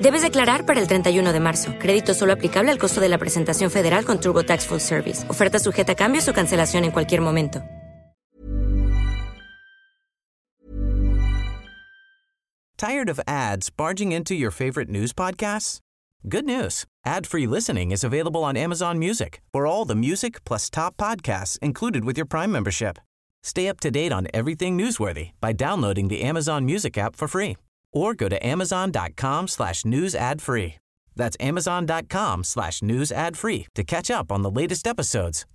Debes declarar para el 31 de marzo. Crédito solo aplicable al costo de la presentación federal con TurboTax Full Service. Oferta sujeta a cambios o cancelación en cualquier momento. Tired of ads barging into your favorite news podcasts? Good news. Ad-free listening is available on Amazon Music. For all the music plus top podcasts included with your Prime membership. Stay up to date on everything newsworthy by downloading the Amazon Music app for free or go to amazon.com slash news ad free. That's amazon.com slash news ad free to catch up on the latest episodes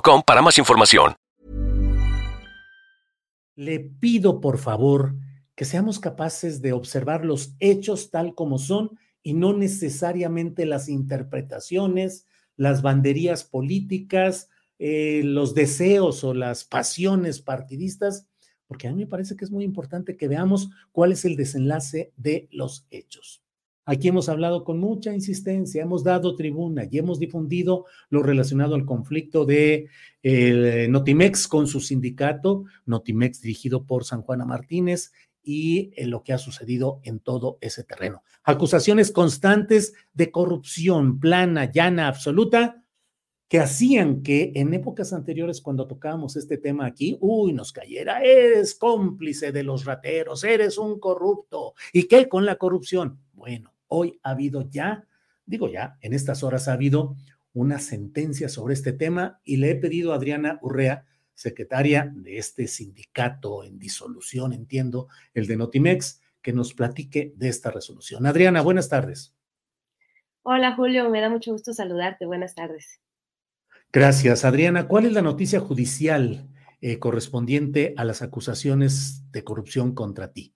para más información. Le pido por favor que seamos capaces de observar los hechos tal como son y no necesariamente las interpretaciones, las banderías políticas, eh, los deseos o las pasiones partidistas, porque a mí me parece que es muy importante que veamos cuál es el desenlace de los hechos. Aquí hemos hablado con mucha insistencia, hemos dado tribuna y hemos difundido lo relacionado al conflicto de eh, Notimex con su sindicato, Notimex dirigido por San Juana Martínez y eh, lo que ha sucedido en todo ese terreno. Acusaciones constantes de corrupción plana, llana, absoluta, que hacían que en épocas anteriores, cuando tocábamos este tema aquí, uy, nos cayera, eres cómplice de los rateros, eres un corrupto. ¿Y qué con la corrupción? Bueno, Hoy ha habido ya, digo ya, en estas horas ha habido una sentencia sobre este tema y le he pedido a Adriana Urrea, secretaria de este sindicato en disolución, entiendo, el de Notimex, que nos platique de esta resolución. Adriana, buenas tardes. Hola Julio, me da mucho gusto saludarte. Buenas tardes. Gracias, Adriana. ¿Cuál es la noticia judicial eh, correspondiente a las acusaciones de corrupción contra ti?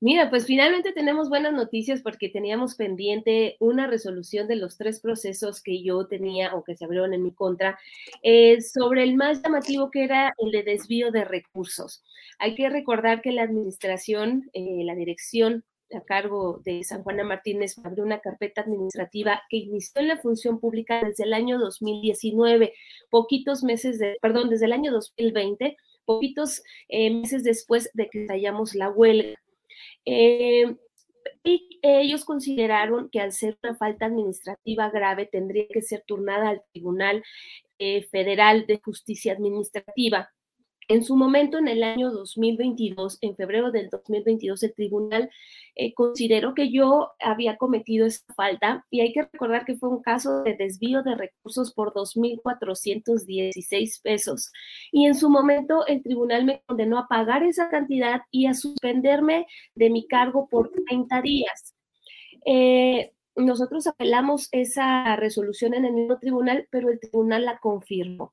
Mira, pues finalmente tenemos buenas noticias porque teníamos pendiente una resolución de los tres procesos que yo tenía o que se abrieron en mi contra eh, sobre el más llamativo que era el de desvío de recursos. Hay que recordar que la administración, eh, la dirección a cargo de San Juana Martínez abrió una carpeta administrativa que inició en la función pública desde el año 2019, poquitos meses de, perdón, desde el año 2020, poquitos eh, meses después de que estallamos la huelga. Eh, y ellos consideraron que al ser una falta administrativa grave tendría que ser turnada al Tribunal eh, Federal de Justicia Administrativa. En su momento, en el año 2022, en febrero del 2022, el tribunal eh, consideró que yo había cometido esa falta y hay que recordar que fue un caso de desvío de recursos por 2.416 pesos. Y en su momento, el tribunal me condenó a pagar esa cantidad y a suspenderme de mi cargo por 30 días. Eh, nosotros apelamos esa resolución en el mismo tribunal, pero el tribunal la confirmó.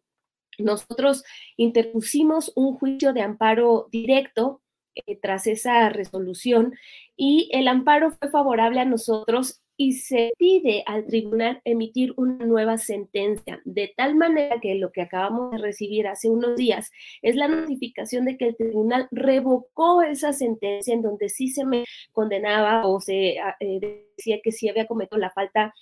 Nosotros interpusimos un juicio de amparo directo eh, tras esa resolución y el amparo fue favorable a nosotros y se pide al tribunal emitir una nueva sentencia, de tal manera que lo que acabamos de recibir hace unos días es la notificación de que el tribunal revocó esa sentencia en donde sí se me condenaba o se ah, eh, decía que sí había cometido la falta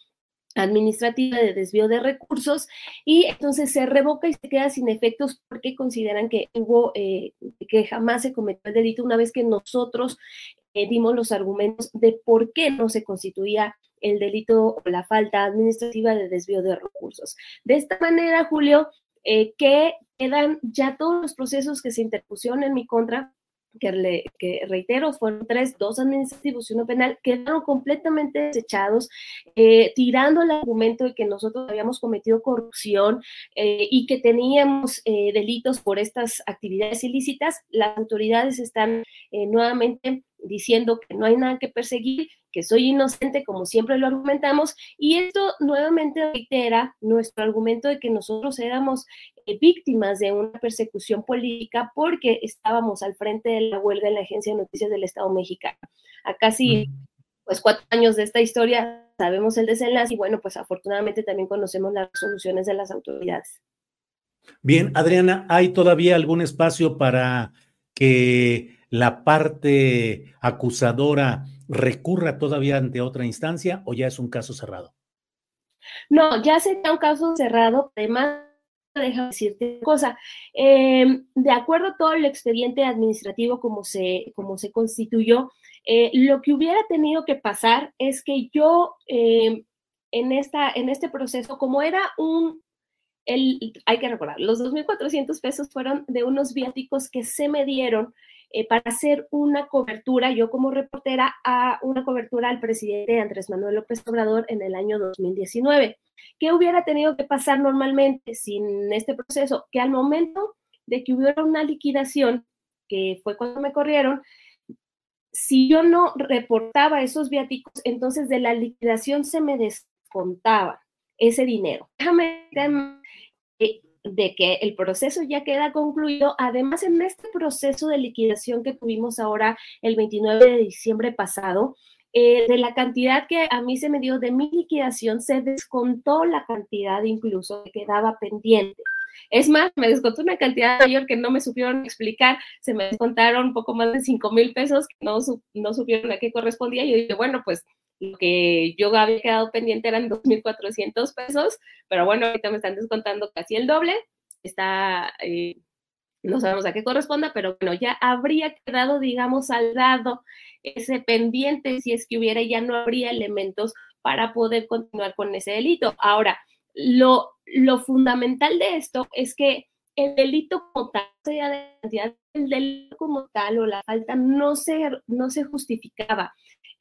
administrativa de desvío de recursos y entonces se revoca y se queda sin efectos porque consideran que hubo, eh, que jamás se cometió el delito una vez que nosotros eh, dimos los argumentos de por qué no se constituía el delito o la falta administrativa de desvío de recursos. De esta manera, Julio, eh, que quedan ya todos los procesos que se interpusieron en mi contra que, le, que, reitero, fueron tres, dos administrativos y uno penal, quedaron completamente desechados, eh, tirando el argumento de que nosotros habíamos cometido corrupción eh, y que teníamos eh, delitos por estas actividades ilícitas. Las autoridades están nuevamente diciendo que no hay nada que perseguir, que soy inocente, como siempre lo argumentamos, y esto nuevamente reitera nuestro argumento de que nosotros éramos víctimas de una persecución política porque estábamos al frente de la huelga en la Agencia de Noticias del Estado mexicano. A casi pues cuatro años de esta historia sabemos el desenlace y bueno, pues afortunadamente también conocemos las resoluciones de las autoridades. Bien, Adriana, ¿hay todavía algún espacio para que la parte acusadora recurra todavía ante otra instancia o ya es un caso cerrado? No, ya sería un caso cerrado. Además, déjame decirte una cosa. Em, de acuerdo a todo el expediente administrativo como se, como se constituyó, eh, lo que hubiera tenido que pasar es que yo em, en, esta, en este proceso, como era un el, hay que recordar, los 2.400 pesos fueron de unos viáticos que se me dieron eh, para hacer una cobertura, yo como reportera, a una cobertura al presidente Andrés Manuel López Obrador en el año 2019. ¿Qué hubiera tenido que pasar normalmente sin este proceso? Que al momento de que hubiera una liquidación, que fue cuando me corrieron, si yo no reportaba esos viáticos, entonces de la liquidación se me descontaba ese dinero. Déjame, de que el proceso ya queda concluido. Además, en este proceso de liquidación que tuvimos ahora el 29 de diciembre pasado, eh, de la cantidad que a mí se me dio de mi liquidación, se descontó la cantidad incluso que quedaba pendiente. Es más, me descontó una cantidad mayor que no me supieron explicar, se me descontaron un poco más de 5 mil pesos que no, no supieron a qué correspondía. Yo dije, bueno, pues lo que yo había quedado pendiente eran 2.400 pesos, pero bueno, ahorita me están descontando casi el doble. Está, eh, no sabemos a qué corresponda, pero bueno, ya habría quedado, digamos, al lado ese pendiente, si es que hubiera, ya no habría elementos para poder continuar con ese delito. Ahora, lo, lo fundamental de esto es que el delito como tal, el delito como tal o la falta no se, no se justificaba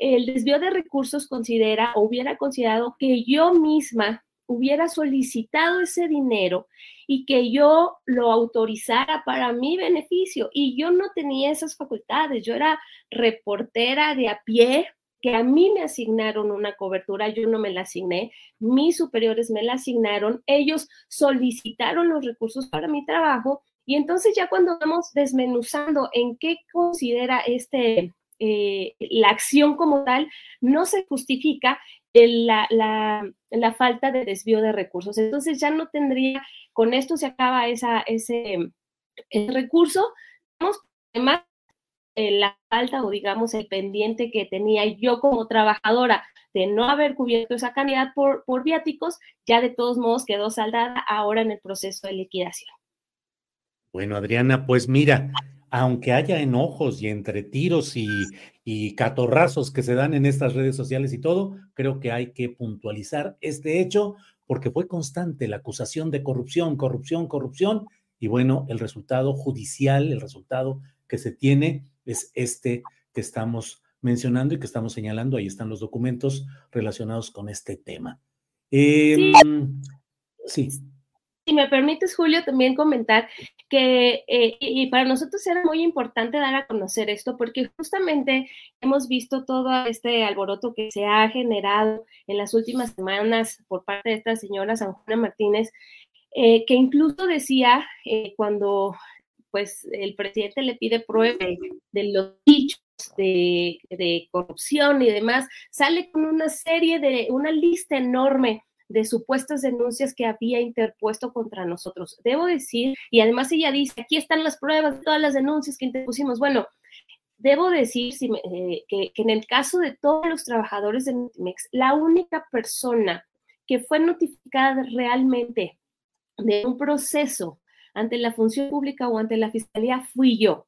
el desvío de recursos considera o hubiera considerado que yo misma hubiera solicitado ese dinero y que yo lo autorizara para mi beneficio. Y yo no tenía esas facultades. Yo era reportera de a pie, que a mí me asignaron una cobertura, yo no me la asigné, mis superiores me la asignaron, ellos solicitaron los recursos para mi trabajo. Y entonces ya cuando vamos desmenuzando en qué considera este eh, la acción como tal no se justifica la, la, falta de desvío de recursos. Entonces ya no tendría, con esto se acaba esa, ese, recurso. Además, la falta o digamos el pendiente que tenía yo como trabajadora de no haber cubierto esa cantidad por, por viáticos, ya de todos modos quedó saldada ahora en el proceso de liquidación. Bueno, Adriana, pues mira, aunque haya enojos y entre tiros y, catorrazos que se dan en estas redes sociales y todo, creo que hay que puntualizar este hecho porque fue constante la acusación de corrupción, corrupción, corrupción, y bueno, el resultado judicial, el resultado que se tiene es este que estamos mencionando y que estamos señalando. Ahí están los documentos relacionados con este tema. sí. Em, si me permites, Julio, también comentar que eh, y para nosotros era muy importante dar a conocer esto porque justamente hemos visto todo este alboroto que se ha generado en las últimas semanas por parte de esta señora San Juana Martínez, eh, que incluso decía eh, cuando pues el presidente le pide pruebas de los dichos de corrupción y demás, sale con una serie de, una lista enorme de supuestas denuncias que había interpuesto contra nosotros. Debo decir, y además ella dice, aquí están las pruebas de todas las denuncias que interpusimos. Bueno, debo decir eh, que, en el caso de todos los trabajadores de Multimex, la única persona que fue notificada realmente de un proceso ante la función pública o ante la fiscalía fui yo.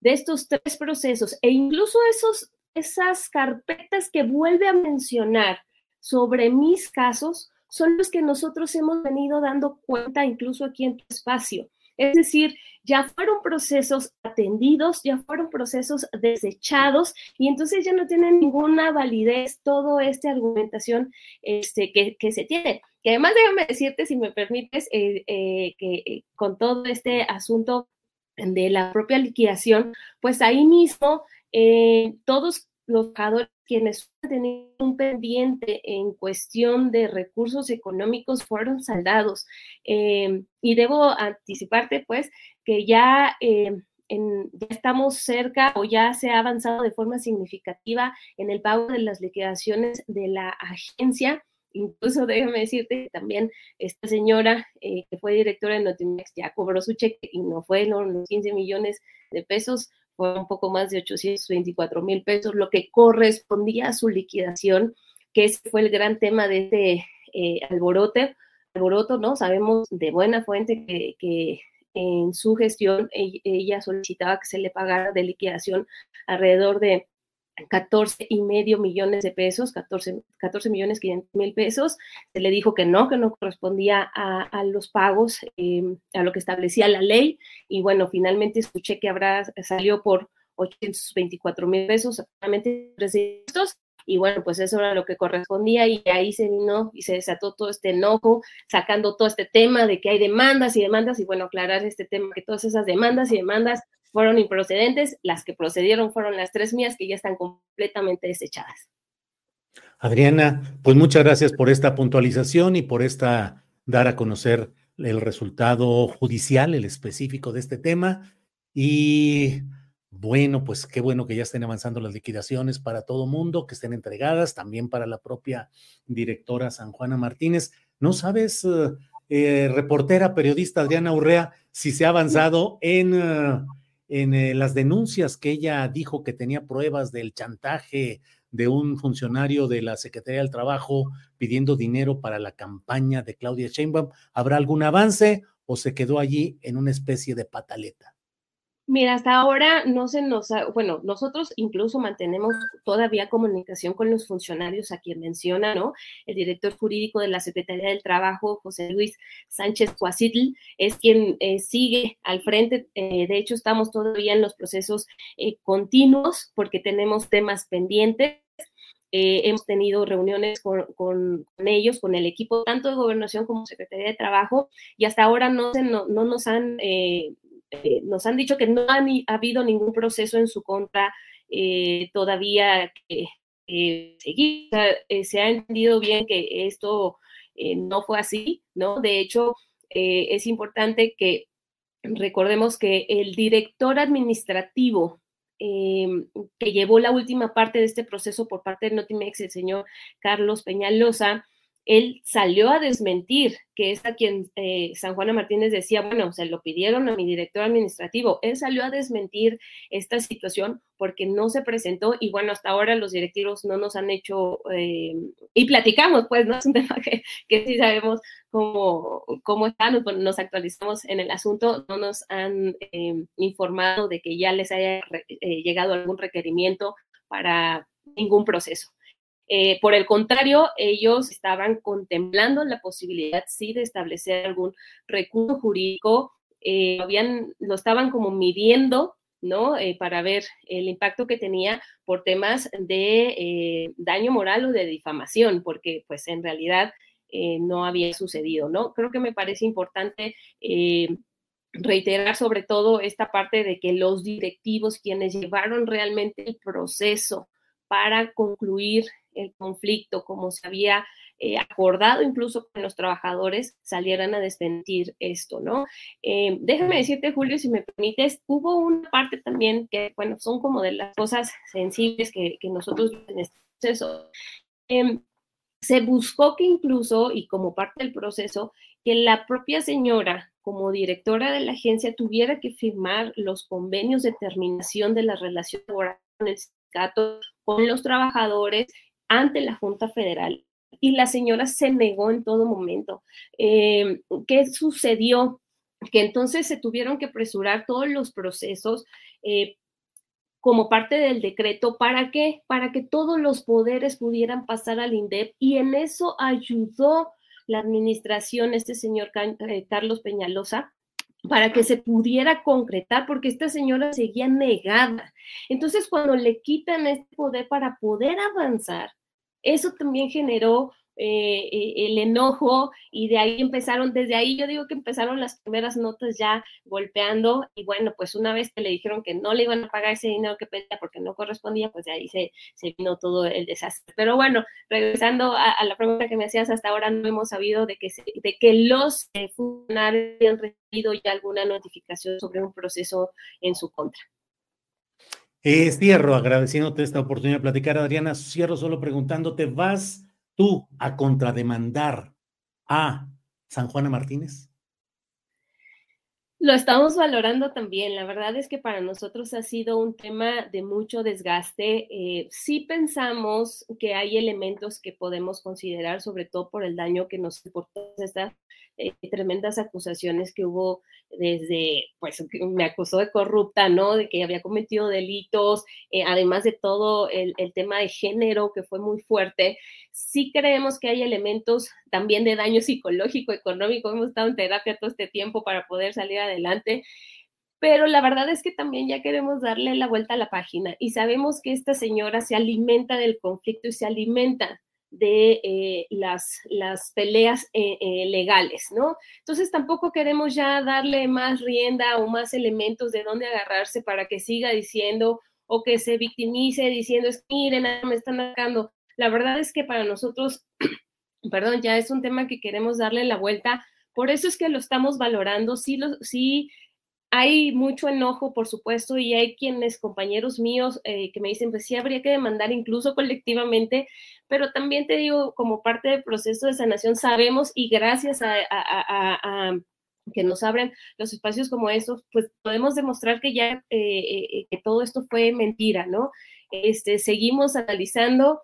De estos tres procesos e incluso esos, esas carpetas que vuelve a mencionar sobre mis casos son los que nosotros hemos venido dando cuenta incluso aquí en tu espacio. Es decir, ya fueron procesos atendidos, ya fueron procesos desechados y entonces ya no tienen ninguna validez toda esta argumentación este, que, se tiene. Que además déjame decirte, si me permites, eh, eh, que eh, con todo este asunto de la propia liquidación, pues ahí mismo todos los trabajadores quienes tenían un pendiente en cuestión de recursos económicos fueron saldados. Eh, y debo anticiparte, pues, que ya, eh, ya estamos cerca o ya se ha avanzado de forma significativa en el pago de las liquidaciones de la agencia. Incluso déjame decirte que también esta señora eh, que fue directora de Notimex ya cobró su cheque y no fue los 15 millones de pesos, fue un poco más de 824 mil pesos, lo que correspondía a su liquidación, que ese fue el gran tema de este eh, alborote, alboroto, ¿no? Sabemos de buena fuente que, en su gestión ella solicitaba que se le pagara de liquidación alrededor de 14 y medio millones de pesos, 14, 14 millones 500 mil pesos. Se le dijo que no, que no correspondía a, los pagos, em, a lo que establecía la ley. Y bueno, finalmente escuché que habrá, salió por 824 mil pesos, estos. Y bueno, pues eso era lo que correspondía y ahí se vino y se desató todo este enojo, sacando todo este tema de que hay demandas y demandas y bueno, aclarar este tema, que todas esas demandas y demandas fueron improcedentes, las que procedieron fueron las tres mías que ya están completamente desechadas. Adriana, pues muchas gracias por esta puntualización y por esta dar a conocer el resultado judicial, el específico de este tema. Y bueno, pues qué bueno que ya estén avanzando las liquidaciones para todo mundo, que estén entregadas, también para la propia directora San Juana Martínez. ¿No sabes, eh, reportera, periodista Adriana Urrea, si se ha avanzado en... Eh, en eh, las denuncias que ella dijo que tenía pruebas del chantaje de un funcionario de la Secretaría del Trabajo pidiendo dinero para la campaña de Claudia Sheinbaum, ¿habrá algún avance o se quedó allí en una especie de pataleta? Mira, hasta ahora no se nos ha, bueno, nosotros incluso mantenemos todavía comunicación con los funcionarios a quien menciona, ¿no? El director jurídico de la Secretaría del Trabajo, José Luis Sánchez Cuasitl, es quien eh, sigue al frente. Eh, de hecho, estamos todavía en los procesos eh, continuos porque tenemos temas pendientes. hemos tenido reuniones con, ellos, con el equipo tanto de gobernación como Secretaría de Trabajo, y hasta ahora no, no, no nos han nos han dicho que no ha, habido ningún proceso en su contra eh, todavía que seguir. Eh, se ha entendido bien que esto no fue así, ¿no? De hecho, es importante que recordemos que el director administrativo que llevó la última parte de este proceso por parte de Notimex, el señor Carlos Peñalosa, él salió a desmentir que es a quien eh, San Juana Martínez decía, bueno, se lo pidieron a mi director administrativo. Él salió a desmentir esta situación porque no se presentó y bueno, hasta ahora los directivos no nos han hecho, eh, y platicamos, pues, ¿no? Es un tema que, sí sabemos cómo, cómo están, nos actualizamos en el asunto, no nos han eh, informado de que ya les haya llegado algún requerimiento para ningún proceso. Eh, por el contrario, ellos estaban contemplando la posibilidad, sí, de establecer algún recurso jurídico, eh, habían, lo estaban como midiendo, ¿no? Eh, para ver el impacto que tenía por temas de daño moral o de difamación, porque pues en realidad no había sucedido, ¿no? Creo que me parece importante reiterar sobre todo esta parte de que los directivos, quienes llevaron realmente el proceso para concluir el conflicto, como se había eh, acordado incluso con los trabajadores, salieran a desmentir esto, ¿no? Eh, déjame decirte, Julio, si me permites, hubo una parte también que, bueno, son como de las cosas sensibles que, nosotros en este proceso. Em, se buscó que incluso, y como parte del proceso, que la propia señora, como directora de la agencia, tuviera que firmar los convenios de terminación de la relación laboral con el sindicato, con los trabajadores ante la Junta Federal y la señora se negó en todo momento. Eh, ¿Qué sucedió? Que entonces se tuvieron que apresurar todos los procesos. Eh, como parte del decreto, ¿para qué? Para que todos los poderes pudieran pasar al INDEP y en eso ayudó la administración, este señor eh, Carlos Peñalosa, para que se pudiera concretar, porque esta señora seguía negada. Entonces, cuando le quitan este poder para poder avanzar, eso también generó eh, eh, el enojo y de ahí empezaron, desde ahí yo digo que empezaron las primeras notas ya golpeando y bueno, pues una vez que le dijeron que no le iban a pagar ese dinero que pedía porque no correspondía, pues de ahí se, se vino todo el desastre. Pero bueno, regresando a, la pregunta que me hacías, hasta ahora no hemos sabido de que, de que los eh, funcionarios han recibido ya alguna notificación sobre un proceso en su contra. cierro agradeciéndote esta oportunidad de platicar, Adriana. Cierro solo preguntándote, ¿vas tú a contrademandar a San Juana Martínez? Lo estamos valorando también. La verdad es que para nosotros ha sido un tema de mucho desgaste. Eh, sí pensamos que hay elementos que podemos considerar, sobre todo por el daño que nos importó esta eh, tremendas acusaciones que hubo desde, pues me acusó de corrupta, ¿no? De que había cometido delitos, eh, además de todo el, el, tema de género que fue muy fuerte. Sí creemos que hay elementos también de daño psicológico, económico. Hemos estado en terapia todo este tiempo para poder salir adelante pero la verdad es que también ya queremos darle la vuelta a la página y sabemos que esta señora se alimenta del conflicto y se alimenta de eh, las, las peleas eh, eh, legales, ¿no? Entonces tampoco queremos ya darle más rienda o más elementos de dónde agarrarse para que siga diciendo o que se victimice diciendo, es miren, me están atacando. La verdad es que para nosotros, perdón, ya es un tema que queremos darle la vuelta. Por eso es que lo estamos valorando. Sí, lo, sí hay mucho enojo, por supuesto, y hay quienes, compañeros míos, eh, que me dicen, pues sí, habría que demandar incluso colectivamente, pero también te digo, como parte del proceso de sanación, sabemos y gracias a, que nos abren los espacios como estos, pues podemos demostrar que ya, eh, eh, que todo esto fue mentira, ¿no? Este, seguimos analizando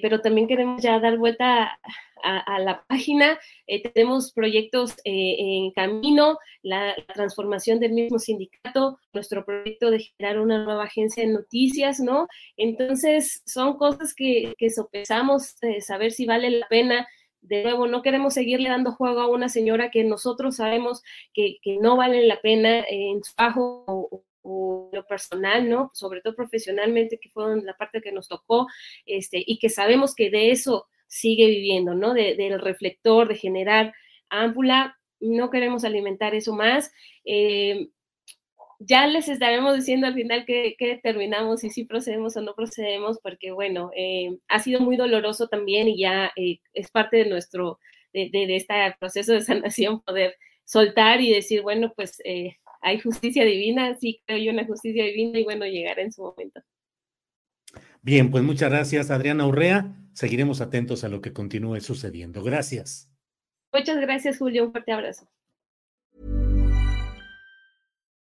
pero también queremos ya dar vuelta a, la página. Eh, tenemos proyectos eh, en camino, la, transformación del mismo sindicato, nuestro proyecto de generar una nueva agencia de noticias, ¿no? Entonces, son cosas que, que sopesamos, saber si vale la pena. De nuevo, no queremos seguirle dando juego a una señora que nosotros sabemos que, que no vale la pena en su bajo o, o lo personal, ¿no? Sobre todo profesionalmente, que fue la parte que nos tocó, este, y que sabemos que de eso sigue viviendo, ¿no? del reflector, de generar ámpula, no queremos alimentar eso más. Eh, ya les estaremos diciendo al final que, determinamos si procedemos o no procedemos, porque bueno, eh, ha sido muy doloroso también y ya eh, es parte de nuestro, de, de, este proceso de sanación poder soltar y decir, bueno, pues hay justicia divina, sí creo yo una justicia divina y bueno, llegará en su momento. Bien, pues muchas gracias, Adriana Urrea. Seguiremos atentos a lo que continúe sucediendo. Gracias. Muchas gracias, Julio. Un fuerte abrazo.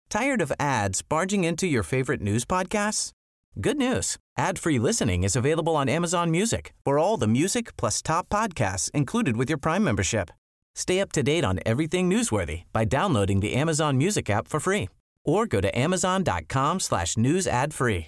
¿Tired of ads barging into your favorite news podcasts? Good news. Ad-free listening is available on Amazon Music for all the music plus top podcasts included with your Prime membership. Stay up to date on everything newsworthy by downloading the Amazon Music app for free or go to amazon.com slash news ad free.